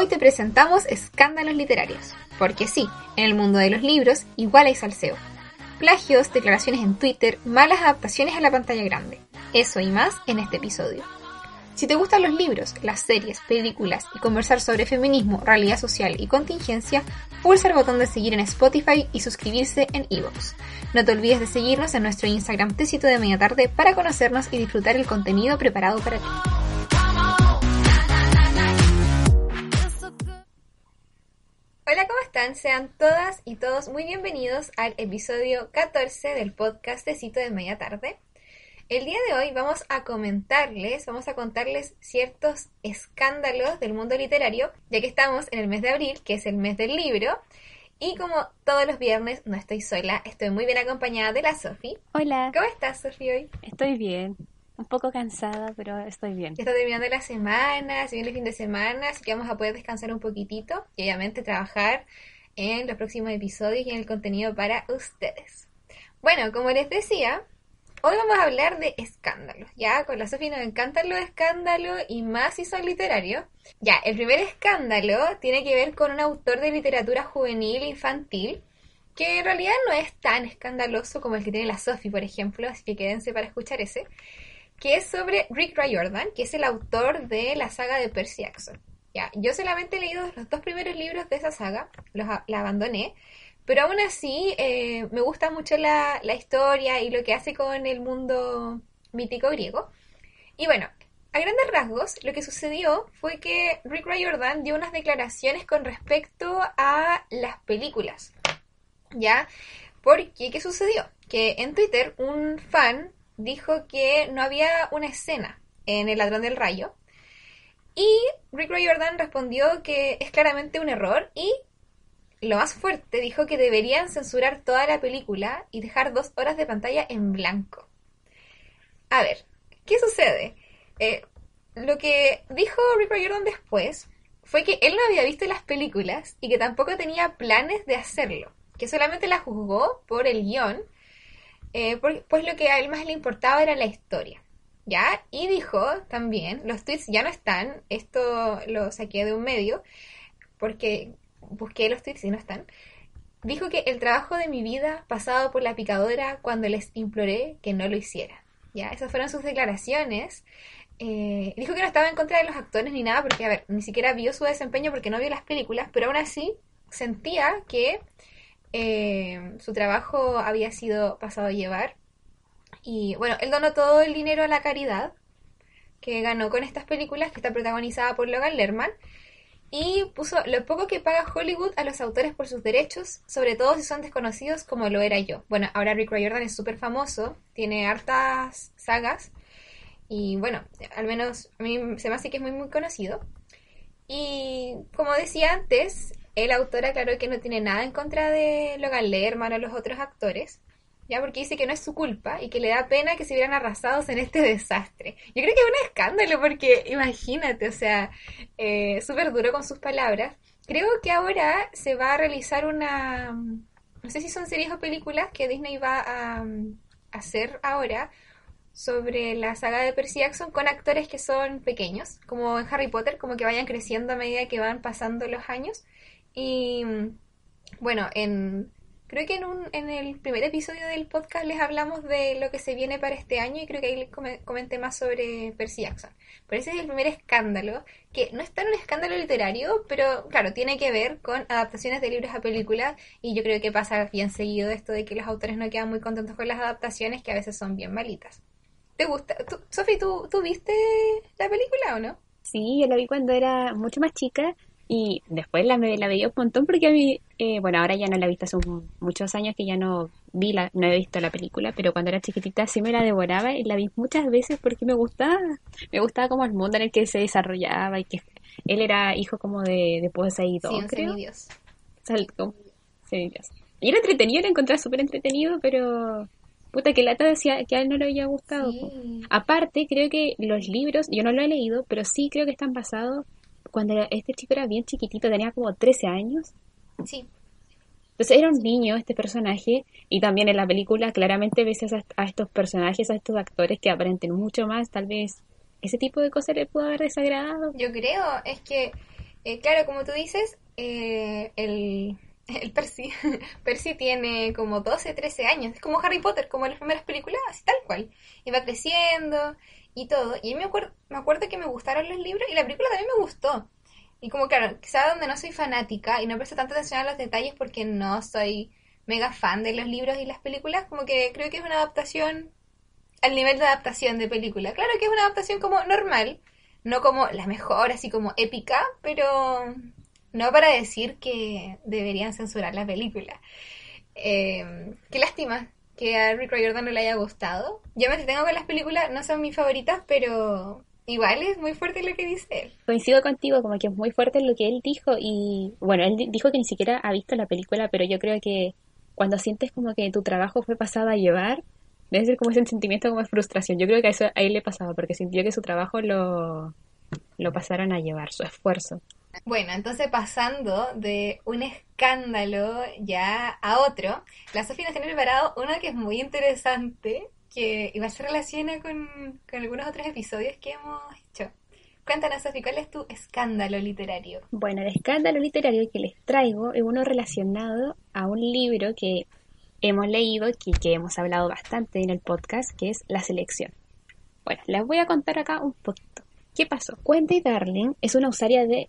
Hoy te presentamos escándalos literarios, porque sí, en el mundo de los libros igual hay salseo. Plagios, declaraciones en Twitter, malas adaptaciones a la pantalla grande. Eso y más en este episodio. Si te gustan los libros, las series, películas y conversar sobre feminismo, realidad social y contingencia, pulsa el botón de seguir en Spotify y suscribirse en Evox. No te olvides de seguirnos en nuestro Instagram Tecito de Media Tarde para conocernos y disfrutar el contenido preparado para ti. Hola, ¿cómo están? Sean todas y todos muy bienvenidos al episodio 14 del podcast Tecito de Media Tarde. El día de hoy vamos a comentarles, vamos a contarles ciertos escándalos del mundo literario, ya que estamos en el mes de abril, que es el mes del libro. Y como todos los viernes no estoy sola, estoy muy bien acompañada de la Sofi. Hola. ¿Cómo estás, Sofi, hoy? Estoy bien. Un poco cansada, pero estoy bien. está terminando la semana, se viene el fin de semana, así que vamos a poder descansar un poquitito y obviamente trabajar en los próximos episodios y en el contenido para ustedes. Bueno, como les decía, Hoy vamos a hablar de escándalos, ¿ya? Con la Sofía nos encantan los escándalos y más si son literarios. Ya, el primer escándalo tiene que ver con un autor de literatura juvenil e infantil que en realidad no es tan escandaloso como el que tiene la Sophie, por ejemplo, así que quédense para escuchar ese, que es sobre Rick Riordan, que es el autor de la saga de Percy Jackson. Ya, yo solamente he leído los dos primeros libros de esa saga, los, la abandoné, pero aún así, eh, me gusta mucho la, historia y lo que hace con el mundo mítico griego. Y bueno, a grandes rasgos, lo que sucedió fue que Rick Riordan dio unas declaraciones con respecto a las películas. ¿Ya? Porque, ¿qué sucedió? Que en Twitter un fan dijo que no había una escena en El ladrón del rayo. Y Rick Riordan respondió que es claramente un error y lo más fuerte, dijo que deberían censurar toda la película y dejar dos horas de pantalla en blanco. A ver, ¿qué sucede? Eh, lo que dijo Rick Riordan después fue que él no había visto las películas y que tampoco tenía planes de hacerlo, que solamente la juzgó por el guion, eh, pues lo que a él más le importaba era la historia. ¿Ya? Y dijo también, los tweets ya no están, esto lo saqué de un medio, porque busqué los tweets y no están, dijo que el trabajo de mi vida pasado por la picadora cuando les imploré que no lo hiciera. Ya, esas fueron sus declaraciones. Eh, dijo que no estaba en contra de los actores ni nada, porque, a ver, ni siquiera vio su desempeño porque no vio las películas, pero aún así sentía que eh, su trabajo había sido pasado a llevar. Y bueno, él donó todo el dinero a la caridad que ganó con estas películas, que está protagonizada por Logan Lerman y puso lo poco que paga Hollywood a los autores por sus derechos, sobre todo si son desconocidos como lo era yo. Bueno, ahora Rick Riordan es súper famoso, tiene hartas sagas y bueno, al menos a mí se me hace que es muy muy conocido. Y como decía antes, el autor aclaró que no tiene nada en contra de Logan Lerman o los otros actores, ya porque dice que no es su culpa y que le da pena que se vieran arrasados en este desastre. Yo creo que es un escándalo porque imagínate, o sea, eh, súper duro con sus palabras. Creo que ahora se va a realizar una, no sé si son series o películas que Disney va a, hacer ahora sobre la saga de Percy Jackson con actores que son pequeños, como en Harry Potter, como que vayan creciendo a medida que van pasando los años. Y bueno, en Creo que en, un, en el primer episodio del podcast les hablamos de lo que se viene para este año y creo que ahí les comenté más sobre Percy Jackson. Pero ese es el primer escándalo, que no es tan un escándalo literario, pero claro, tiene que ver con adaptaciones de libros a películas y yo creo que pasa bien seguido esto de que los autores no quedan muy contentos con las adaptaciones que a veces son bien malitas. ¿Te gusta? Sofi, ¿tú, ¿tú viste la película o no? Sí, yo la vi cuando era mucho más chica y después la, la veía un montón porque a mí, eh, bueno, ahora ya no la he visto hace muchos años que ya no vi la, no he visto la película, pero cuando era chiquitita sí me la devoraba y la vi muchas veces porque me gustaba, me gustaba como el mundo en el que se desarrollaba y que él era hijo como de, de Poseidón, sí, creo. Dios. Y era entretenido, lo encontraba súper entretenido, pero puta que lata decía que a él no le había gustado. Aparte, creo que los libros, yo no lo he leído, pero sí creo que están basados cuando este chico era bien chiquitito, tenía como 13 años. Sí. Entonces era un niño este personaje y también en la película claramente ves a, estos personajes, a estos actores que aparenten mucho más, tal vez ese tipo de cosas le pudo haber desagradado. Yo creo, es que Eh, claro, como tú dices, eh, el, el Percy, Percy tiene como 12, 13 años, es como Harry Potter, como en las primeras películas, así tal cual. Y va creciendo y todo. Y me acuerdo, me acuerdo que me gustaron los libros y la película también me gustó. Y como claro, quizá donde no soy fanática y no presto tanta atención a los detalles porque no soy mega fan de los libros y las películas, como que creo que es una adaptación al nivel de adaptación de película. Claro que es una adaptación como normal, no como la mejor, así como épica, pero no para decir que deberían censurar la película. Eh, qué lástima que a Rick Riordan no le haya gustado. Yo me entretengo con las películas, no son mis favoritas, pero igual es muy fuerte lo que dice él. Coincido contigo, como que es muy fuerte lo que él dijo y bueno, él dijo que ni siquiera ha visto la película, pero yo creo que cuando sientes como que tu trabajo fue pasado a llevar, debe ser como ese sentimiento como de frustración. Yo creo que a eso a él le pasaba porque sintió que su trabajo lo, lo pasaron a llevar, su esfuerzo. Bueno, entonces pasando de un escándalo ya a otro, la Sofía nos tiene preparado uno que es muy interesante, que igual se relaciona con, con algunos otros episodios que hemos hecho. Cuéntanos, Sofía, ¿cuál es tu escándalo literario? Bueno, el escándalo literario que les traigo es uno relacionado a un libro que hemos leído y que hemos hablado bastante en el podcast, que es La Selección. Bueno, les voy a contar acá un poquito. ¿Qué pasó? Wendy Darling es una usuaria de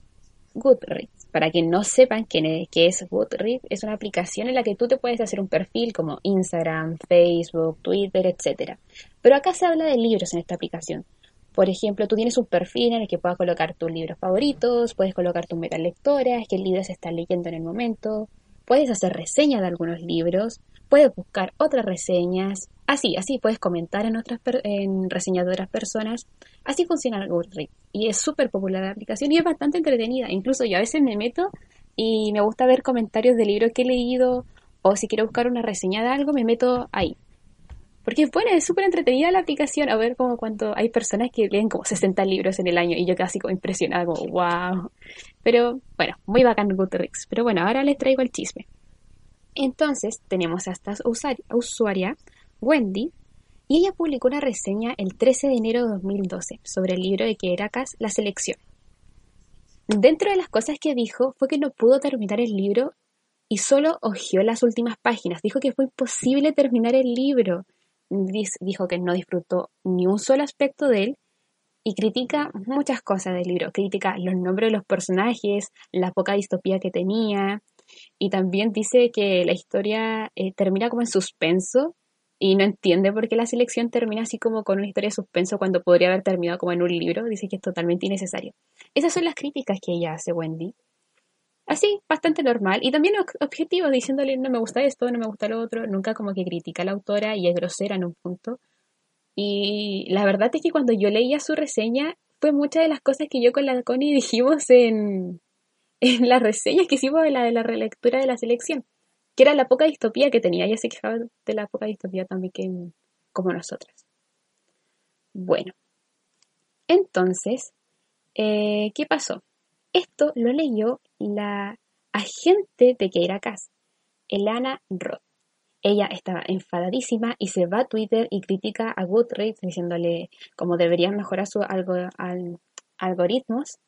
Goodreads. Para quien no sepan qué es Goodreads, es una aplicación en la que tú te puedes hacer un perfil como Instagram, Facebook, Twitter, etc. Pero acá se habla de libros en esta aplicación. Por ejemplo, tú tienes un perfil en el que puedas colocar tus libros favoritos, puedes colocar tus metalectoras, qué libros estás leyendo en el momento, puedes hacer reseñas de algunos libros, puedes buscar otras reseñas, así, así puedes comentar en otras en reseñas otras personas. Así funciona Goodreads y es súper popular la aplicación y es bastante entretenida. Incluso yo a veces me meto y me gusta ver comentarios de libros que he leído o si quiero buscar una reseña de algo me meto ahí. Porque es buena, es súper entretenida la aplicación. A ver como cuánto hay personas que leen como 60 libros en el año y yo casi como impresionada, como wow. Pero bueno, muy bacán Goodreads. Pero bueno, ahora les traigo el chisme. Entonces tenemos a esta usuaria, Wendy, y ella publicó una reseña el 13 de enero de 2012 sobre el libro de Keracas, La Selección. Dentro de las cosas que dijo fue que no pudo terminar el libro y solo hojeó las últimas páginas. Dijo que fue imposible terminar el libro. Dijo que no disfrutó ni un solo aspecto de él y critica muchas cosas del libro. Critica los nombres de los personajes, la poca distopía que tenía, y también dice que la historia eh, termina como en suspenso y no entiende por qué la selección termina así como con una historia de suspenso cuando podría haber terminado como en un libro. Dice que es totalmente innecesario. Esas son las críticas que ella hace, Wendy. Así, bastante normal. Y también objetivo, diciéndole no me gusta esto, no me gusta lo otro. Nunca como que critica a la autora y es grosera en un punto. Y la verdad es que cuando yo leía su reseña, fue muchas de las cosas que yo con la Connie dijimos en, en las reseñas que hicimos de la, de la relectura de la selección, que era la poca distopía que tenía. Ella se quejaba de la poca distopía también que, como nosotras. Bueno, entonces, eh, ¿qué pasó? Esto lo leyó la agente de Keira Cass, Elana Roth. Ella estaba enfadadísima y se va a Twitter y critica a Goodreads diciéndole cómo deberían mejorar sus algoritmos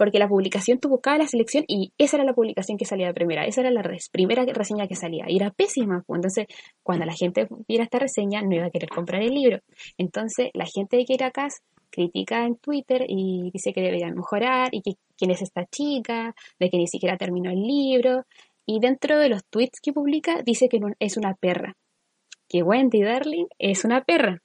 porque la publicación tú buscabas la selección y esa era la publicación que salía de primera, esa era la primera reseña que salía y era pésima. Pues. Entonces, cuando la gente viera esta reseña, no iba a querer comprar el libro. Entonces, la gente de Kiracas critica en Twitter y dice que deberían mejorar y que quién es esta chica, de que ni siquiera terminó el libro. Y dentro de los tweets que publica, dice que es una perra. Que Wendy Darling es una perra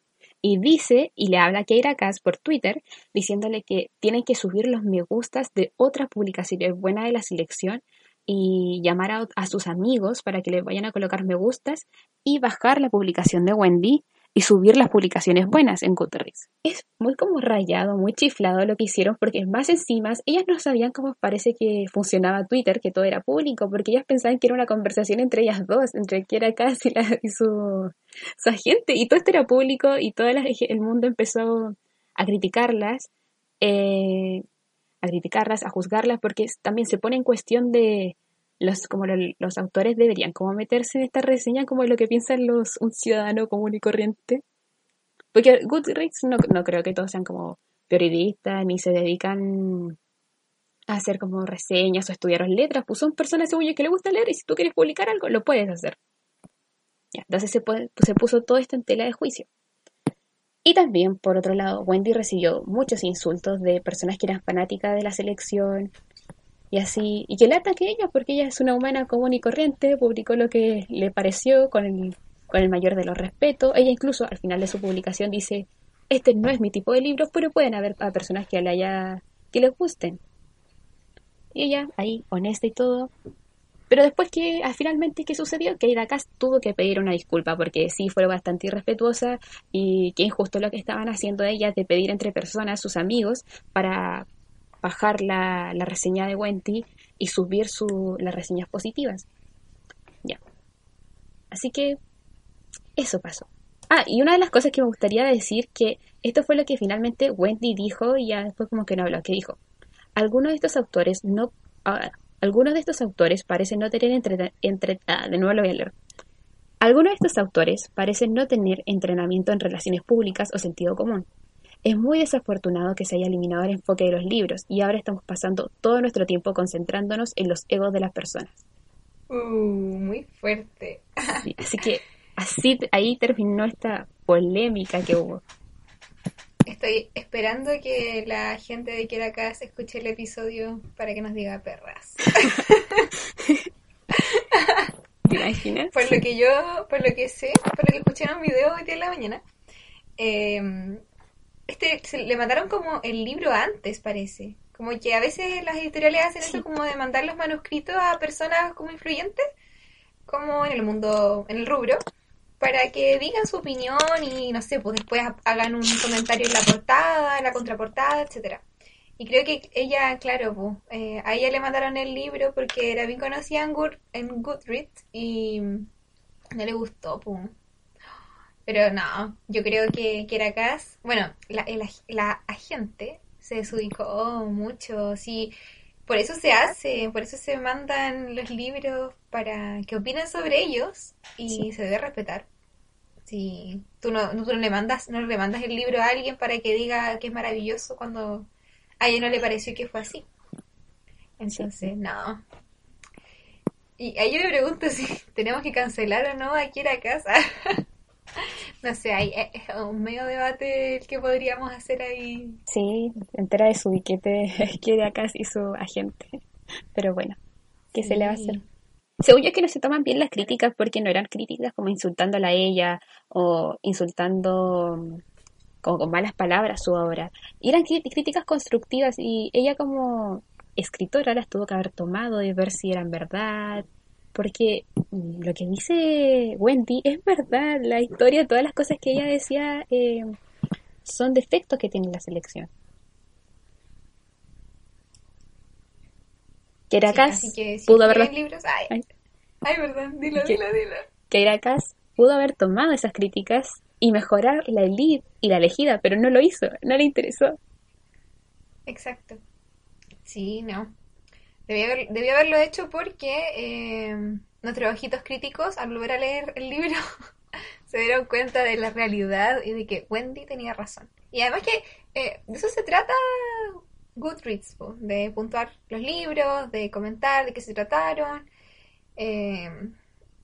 y dice y le habla a Keira Cass por Twitter diciéndole que tienen que subir los me gustas de otras publicaciones buenas de la selección y llamar a, a, sus amigos para que le vayan a colocar me gustas y bajar la publicación de Wendy y subir las publicaciones buenas en Goodreads. Es muy como rayado, muy chiflado lo que hicieron porque más encima ellas no sabían cómo parece que funcionaba Twitter, que todo era público, porque ellas pensaban que era una conversación entre ellas dos, entre Kiera Cass y, y su, su, agente, y todo esto era público y todo el mundo empezó a criticarlas, eh, a criticarlas, a juzgarlas, porque también se pone en cuestión de los, como los autores deberían como meterse en esta reseña como lo que piensan los, un ciudadano común y corriente. Porque Goodreads no, no creo que todos sean como periodistas ni se dedican hacer como reseñas o estudiar letras, pues son personas según yo que le gusta leer y si tú quieres publicar algo, lo puedes hacer. entonces se, se puso todo esto en tela de juicio. Y también, por otro lado, Wendy recibió muchos insultos de personas que eran fanáticas de la selección y así, y que le ataque a ella porque ella es una humana común y corriente, publicó lo que le pareció con el, con el mayor de los respetos. Ella incluso al final de su publicación dice, este no es mi tipo de libro, pero pueden haber a personas que le haya, que les gusten. Y ella, ahí, honesta y todo. Pero después que, ah, finalmente, ¿qué sucedió? Que Ida Cass tuvo que pedir una disculpa porque sí fue bastante irrespetuosa y que injusto lo que estaban haciendo ellas de pedir entre personas, sus amigos, para bajar la, la reseña de Wendy y subir su, las reseñas positivas. Ya. Así que eso pasó. Ah, y una de las cosas que me gustaría decir que esto fue lo que finalmente Wendy dijo y ya después como que no habló, que dijo, algunos de estos autores no... Ah, algunos de estos autores parecen no tener entre, ah, de nuevo lo voy a leer. Algunos de estos autores parecen no tener entrenamiento en relaciones públicas o sentido común. Es muy desafortunado que se haya eliminado el enfoque de los libros y ahora estamos pasando todo nuestro tiempo concentrándonos en los egos de las personas. Uh, muy fuerte. así que así ahí terminó esta polémica que hubo. Estoy esperando que la gente de Kirakas escuche el episodio para que nos diga perras. ¿Te imaginas? Por lo que yo, por lo que sé, por lo que escuché en un video hoy día en la mañana, eh, este le mandaron como el libro antes, parece. Como que a veces las editoriales hacen eso como de mandar los manuscritos a personas como influyentes, como en el mundo, en el rubro para que digan su opinión y no sé, pues después hagan un comentario en la portada, en la contraportada, etcétera. Y creo que ella, claro, pues, eh, a ella le mandaron el libro porque era bien conocida en, en Goodreads y no le gustó, pues. Pero no, yo creo que, que era bueno, la, la agente se desubicó mucho, sí, por eso se hace, por eso se mandan los libros para que opinen sobre ellos y se debe respetar. Si tú no, tú no le mandas, no le mandas el libro a alguien para que diga que es maravilloso cuando a ella no le pareció que fue así. Entonces, no. Y ahí yo me pregunto si tenemos que cancelar o no a a Casa. no sé, hay es un medio debate el que podríamos hacer ahí. Sí, entera de su diquete quiere acá y su agente. Pero bueno, ¿qué se le va a hacer? Según yo que no se toman bien las críticas porque no eran críticas como insultándola a ella o insultando mm, como con malas palabras su obra. Y eran críticas constructivas y ella como escritora las tuvo que haber tomado y ver si eran verdad. Porque lo que dice Wendy es verdad. La historia, todas las cosas que ella decía eh, son defectos que tiene la selección. Keira pudo haber... Libros... Ay, ay, verdad, dilo, dilo, dilo. Pudo haber tomado esas críticas y mejorar la elite y la elegida, pero no lo hizo, no le interesó. Exacto. Sí, no. Debió, haber, haberlo hecho porque eh, nuestros ojitos críticos, al volver a leer el libro, se dieron cuenta de la realidad y de que Wendy tenía razón. Y además que eh, de eso se trata Goodreads, de puntuar los libros, de comentar de qué se trataron. Eh,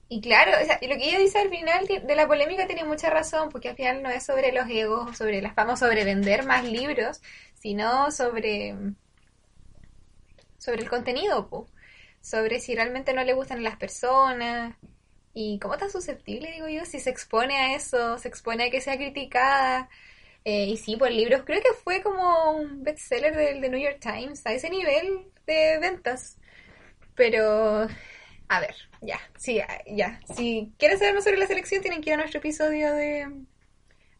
y claro, lo que ella dice al final de la polémica tiene mucha razón, porque al final no es sobre los egos, sobre las fama, sobre vender más libros, sino sobre, sobre el contenido, sobre si realmente no le gustan las personas y cómo tan susceptible, digo yo, si se expone a eso, se expone a que sea criticada. Eh, y sí, pues libros creo que fue como un bestseller del de New York Times, a ese nivel de ventas. Pero, a ver, ya, sí, ya. Si quieren saber más sobre la selección, tienen que ir a nuestro episodio de...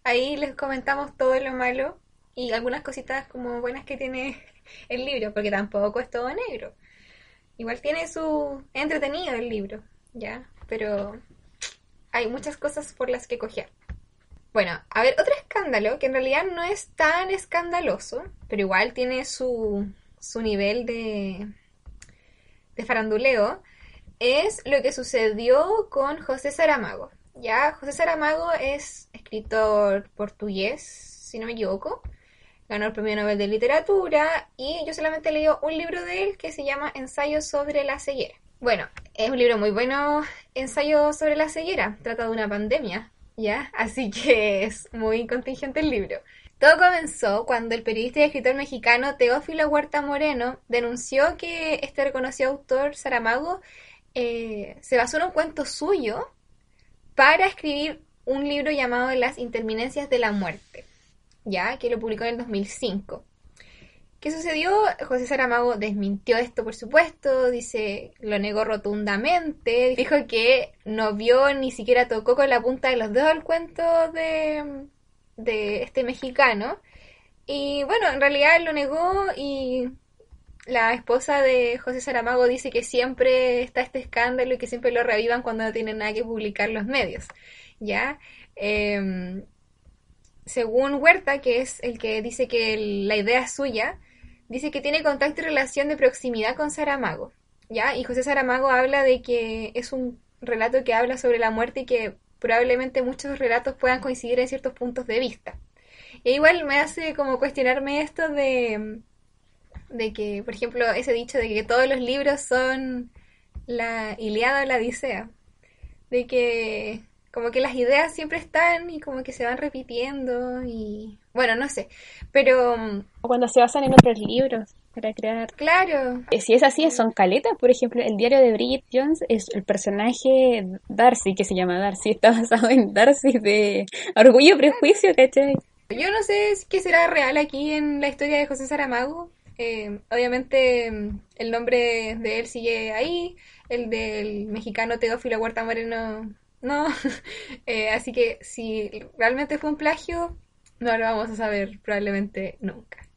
Ahí les comentamos todo lo malo y algunas cositas como buenas que tiene el libro, porque tampoco es todo negro. Igual tiene su entretenido el libro, ¿ya? Pero hay muchas cosas por las que coger. Bueno, a ver, otro escándalo que en realidad no es tan escandaloso, pero igual tiene su, su nivel de, de faranduleo, es lo que sucedió con José Saramago. Ya, José Saramago es escritor portugués, si no me equivoco. Ganó el Premio Nobel de Literatura y yo solamente he leído un libro de él que se llama Ensayo sobre la ceguera. Bueno, es un libro muy bueno, Ensayo sobre la ceguera, trata de una pandemia, ¿ya? Así que es muy contingente el libro. Todo comenzó cuando el periodista y escritor mexicano Teófilo Huerta Moreno denunció que este reconocido autor Saramago eh, se basó en un cuento suyo para escribir un libro llamado Las Interminencias de la Muerte, ya que lo publicó en el 2005. ¿Qué sucedió? José Saramago desmintió esto, por supuesto, dice, lo negó rotundamente, dijo que no vio ni siquiera tocó con la punta de los dedos el cuento de, de este mexicano. Y bueno, en realidad lo negó y la esposa de José Saramago dice que siempre está este escándalo y que siempre lo revivan cuando no tienen nada que publicar los medios. ¿Ya? Em, según Huerta, que es el que dice que la idea es suya, dice que tiene contacto y relación de proximidad con Saramago. ¿Ya? Y José Saramago habla de que es un relato que habla sobre la muerte y que probablemente muchos relatos puedan coincidir en ciertos puntos de vista. E igual me hace como cuestionarme esto de, de que, por ejemplo, ese dicho de que todos los libros son la Iliada o la Odisea. De que como que las ideas siempre están y como que se van repitiendo y bueno, no sé, pero... O cuando se basan en otros libros para crear. Claro. Eh, si es así, son caletas. Por ejemplo, el diario de Bridget Jones es el personaje Darcy, que se llama Darcy, está basado en Darcy de Orgullo y Prejuicio, ¿cachai? Yo no sé qué será real aquí en la historia de José Saramago. Eh, obviamente el nombre de él sigue ahí, el del mexicano Teófilo Huerta Moreno no. Eh, así que si realmente fue un plagio, no lo vamos a saber probablemente nunca.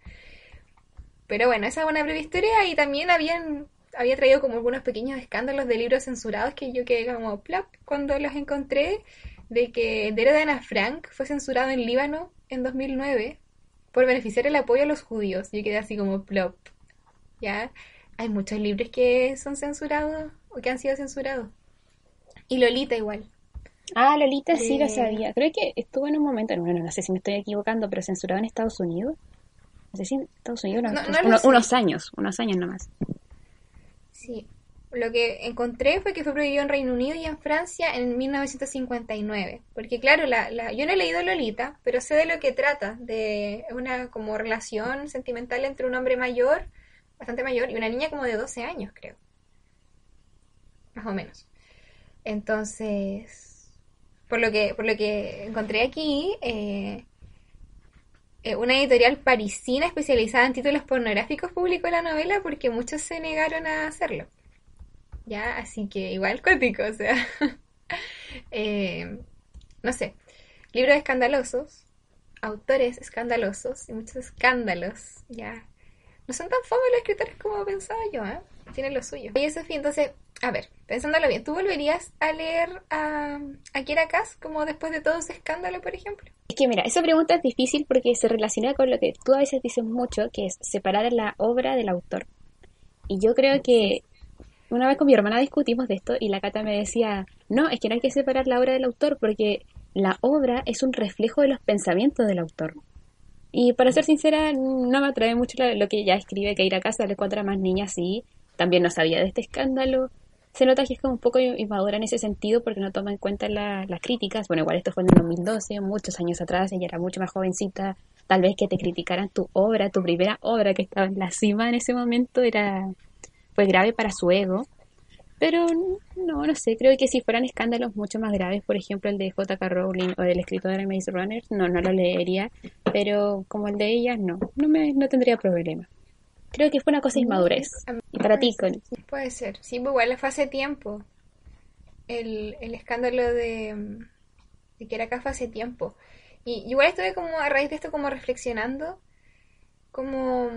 Pero bueno, esa es una breve historia y también habían había traído como algunos pequeños escándalos de libros censurados que yo quedé como plop cuando los encontré de que el de Ana Frank fue censurado en Líbano en 2009 por beneficiar el apoyo a los judíos. Yo quedé así como plop. ¿Ya? Hay muchos libros que son censurados o que han sido censurados. Y Lolita igual. Ah, Lolita sí lo sabía. Creo que estuvo en un momento, bueno, no sé si me estoy equivocando, pero censurado en Estados Unidos. No sé si en Estados Unidos, unos años, unos años nomás. Sí, lo que encontré fue que fue prohibido en Reino Unido y en Francia en 1959. Porque claro, la, la, yo no he leído Lolita, pero sé de lo que trata, de una como relación sentimental entre un hombre mayor, bastante mayor, y una niña como de 12 años, creo. Más o menos. Entonces, por lo que, por lo que encontré aquí, eh, eh, una editorial parisina especializada en títulos pornográficos publicó la novela porque muchos se negaron a hacerlo. Ya, así que igual cuático, o sea. Eh, no sé. Libros escandalosos, autores escandalosos y muchos escándalos, ya. No son tan famosos los escritores como pensaba yo, ¿eh? Tienen lo suyo. Y eso, entonces, a ver, pensándolo bien, ¿tú volverías a leer a, a Kiera como después de todo ese escándalo, por ejemplo? Es que mira, esa pregunta es difícil porque se relaciona con lo que tú a veces dices mucho, que es separar la obra del autor. Y yo creo que una vez con mi hermana discutimos de esto y la Cata me decía, no, es que no hay que separar la obra del autor porque la obra es un reflejo de los pensamientos del autor. Y para ser sincera, no me atrae mucho lo, que ella escribe, que ir a casa le cuatro más niñas, y también no sabía de este escándalo, se nota que es como un poco inmadura en ese sentido porque no toma en cuenta las críticas. Bueno, igual esto fue en el 2012, muchos años atrás, ella era mucho más jovencita. Tal vez que te criticaran tu obra, tu primera obra que estaba en la cima en ese momento, era fue grave para su ego. Pero no, no sé, creo que si fueran escándalos mucho más graves, por ejemplo el de J.K. Rowling o del escritor de Maze Runner, no, no lo leería. Pero como el de ella, no, no, me, no tendría problema. Creo que fue una cosa de inmadurez. Y para ti. Puede ser. Sí, pues igual fue hace tiempo. El, el escándalo de, de que era acá fue hace tiempo. Y igual estuve como a raíz de esto como reflexionando como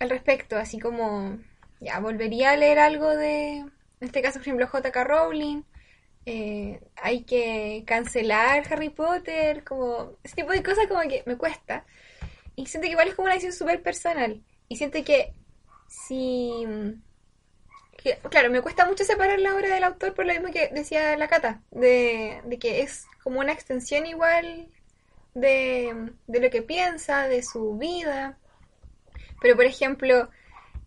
al respecto, así como ya volvería a leer algo de, en este caso por ejemplo J.K. Rowling, eh, hay que cancelar Harry Potter, como ese tipo de cosas como que me cuesta. Y siento que igual es como una decisión súper personal. Y siento que si... claro, me cuesta mucho separar la obra del autor por lo mismo que decía la Cata, de, que es como una extensión igual de, de lo que piensa, de su vida. Pero, por ejemplo,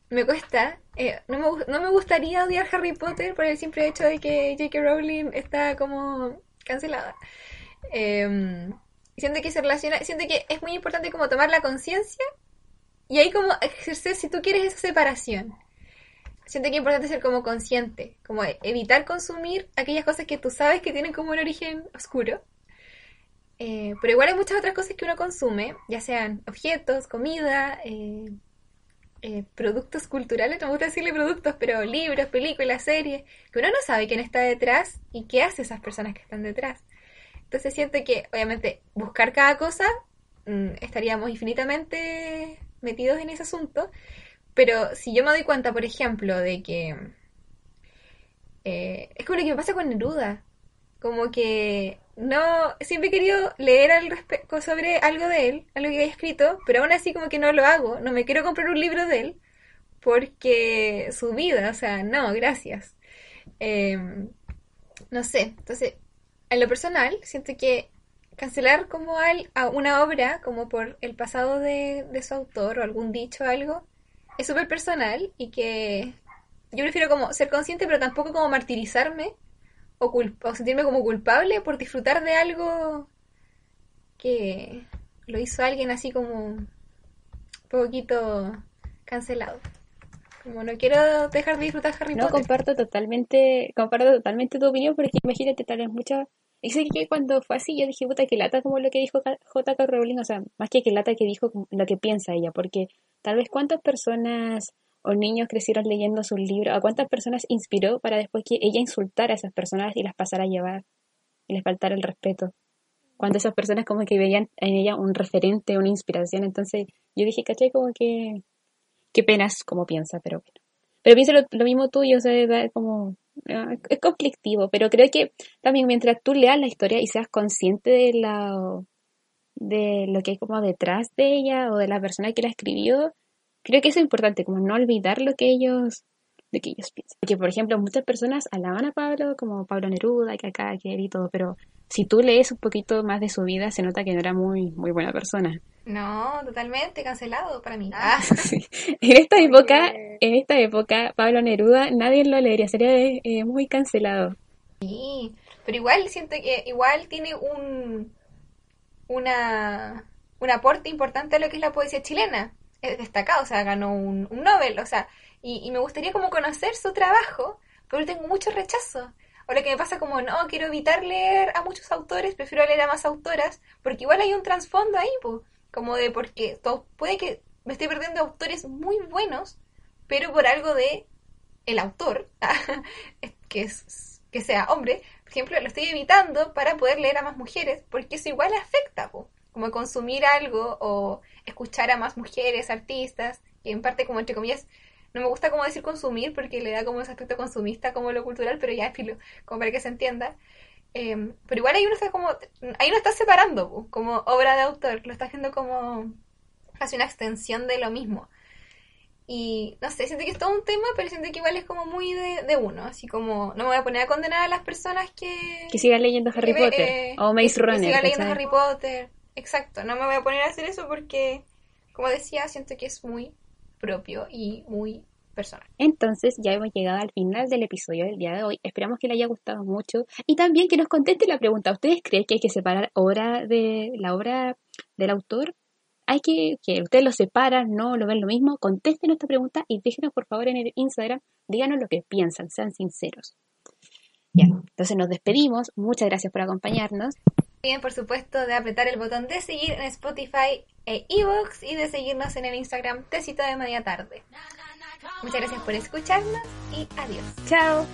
me cuesta, eh, no, me, no me gustaría odiar Harry Potter por el simple hecho de que J.K. Rowling está como cancelada. Eh, siento que se relaciona, siento que es muy importante como tomar la conciencia y ahí como ejercer, si tú quieres, esa separación. Siento que es importante ser como consciente, como evitar consumir aquellas cosas que tú sabes que tienen como un origen oscuro. Eh, pero igual hay muchas otras cosas que uno consume, ya sean objetos, comida, eh, eh, productos culturales, no me gusta decirle productos, pero libros, películas, series, que uno no sabe quién está detrás y qué hace esas personas que están detrás. Entonces siento que, obviamente, buscar cada cosa, mm, estaríamos infinitamente metidos en ese asunto, pero si yo me doy cuenta, por ejemplo, de que... Eh, es como lo que me pasa con Neruda, como que no, siempre he querido leer al respecto sobre algo de él, algo que haya escrito, pero aún así como que no lo hago, no me quiero comprar un libro de él, porque su vida, o sea, no, gracias. Em, no sé, entonces, en lo personal, siento que cancelar como al, a una obra, como por el pasado de, de su autor o algún dicho o algo, es súper personal y que yo prefiero como ser consciente, pero tampoco como martirizarme o, o sentirme como culpable por disfrutar de algo que lo hizo alguien así como un poquito cancelado. Como no quiero dejar de disfrutar Harry No, Potter. comparto totalmente, comparto totalmente tu opinión porque imagínate, tal vez muchas... Y sé que cuando fue así yo dije, puta, que lata como lo que dijo J.K. Rowling, o sea, más que que lata que dijo lo que piensa ella, porque tal vez cuántas personas o niños crecieron leyendo sus libros, a cuántas personas inspiró para después que ella insultara a esas personas y las pasara a llevar y les faltara el respeto. Cuando esas personas como que veían en ella un referente, una inspiración, entonces yo dije, ¿cachai? Como que, qué penas como piensa, pero bueno. Pero pienso lo, mismo tú, o sea, como, ah, es conflictivo, pero creo que también mientras tú leas la historia y seas consciente de la de lo que hay como detrás de ella o de la persona que la escribió, creo que eso es importante, como no olvidar lo que ellos, lo que ellos piensan. Porque, por ejemplo, muchas personas alaban a Pablo, como Pablo Neruda, que acá, que él y todo, pero si tú lees un poquito más de su vida, se nota que no era muy, muy buena persona. No, totalmente cancelado para mí. Ah, sí. En esta época, en esta época, Pablo Neruda, nadie lo leería, sería eh, muy cancelado. Sí, pero igual siento que igual tiene un una un aporte importante a lo que es la poesía chilena. Es destacado, o sea, ganó un, un Nobel, o sea, y, y, me gustaría como conocer su trabajo, pero tengo mucho rechazo. O lo que me pasa como, no, quiero evitar leer a muchos autores, prefiero leer a más autoras, porque igual hay un trasfondo ahí, pues, como de porque todo, puede que me esté perdiendo autores muy buenos, pero por algo de el autor, que es que sea hombre, por ejemplo, lo estoy evitando para poder leer a más mujeres, porque eso igual afecta, po. Como consumir algo o escuchar a más mujeres, artistas, y en parte como entre comillas, no me gusta como decir consumir porque le da como ese aspecto consumista como lo cultural, pero ya es filo, como para que se entienda. Eh, pero igual ahí uno está como, ahí uno está separando como obra de autor, lo está haciendo como casi una extensión de lo mismo. Y no sé, siento que es todo un tema, pero siento que igual es como muy de, de uno. Así como, no me voy a poner a condenar a las personas que. Que sigan leyendo Harry que, Potter. eh, o Maze que, Runner. Que sigan leyendo ¿cachai? Harry Potter. Exacto, no me voy a poner a hacer eso porque, como decía, siento que es muy propio y muy personal. Entonces ya hemos llegado al final del episodio del día de hoy. Esperamos que le haya gustado mucho y también que nos conteste la pregunta. ¿Ustedes creen que hay que separar obra de la obra del autor? Hay que que ustedes lo separan, no lo ven lo mismo. Contesten esta pregunta y déjenos por favor en el Instagram, díganos lo que piensan, sean sinceros. Ya, entonces nos despedimos. Muchas gracias por acompañarnos. Bien, por supuesto, de apretar el botón de seguir en Spotify e Evox y de seguirnos en el Instagram Tecito de Media Tarde. Muchas gracias por escucharnos y adiós. Chao.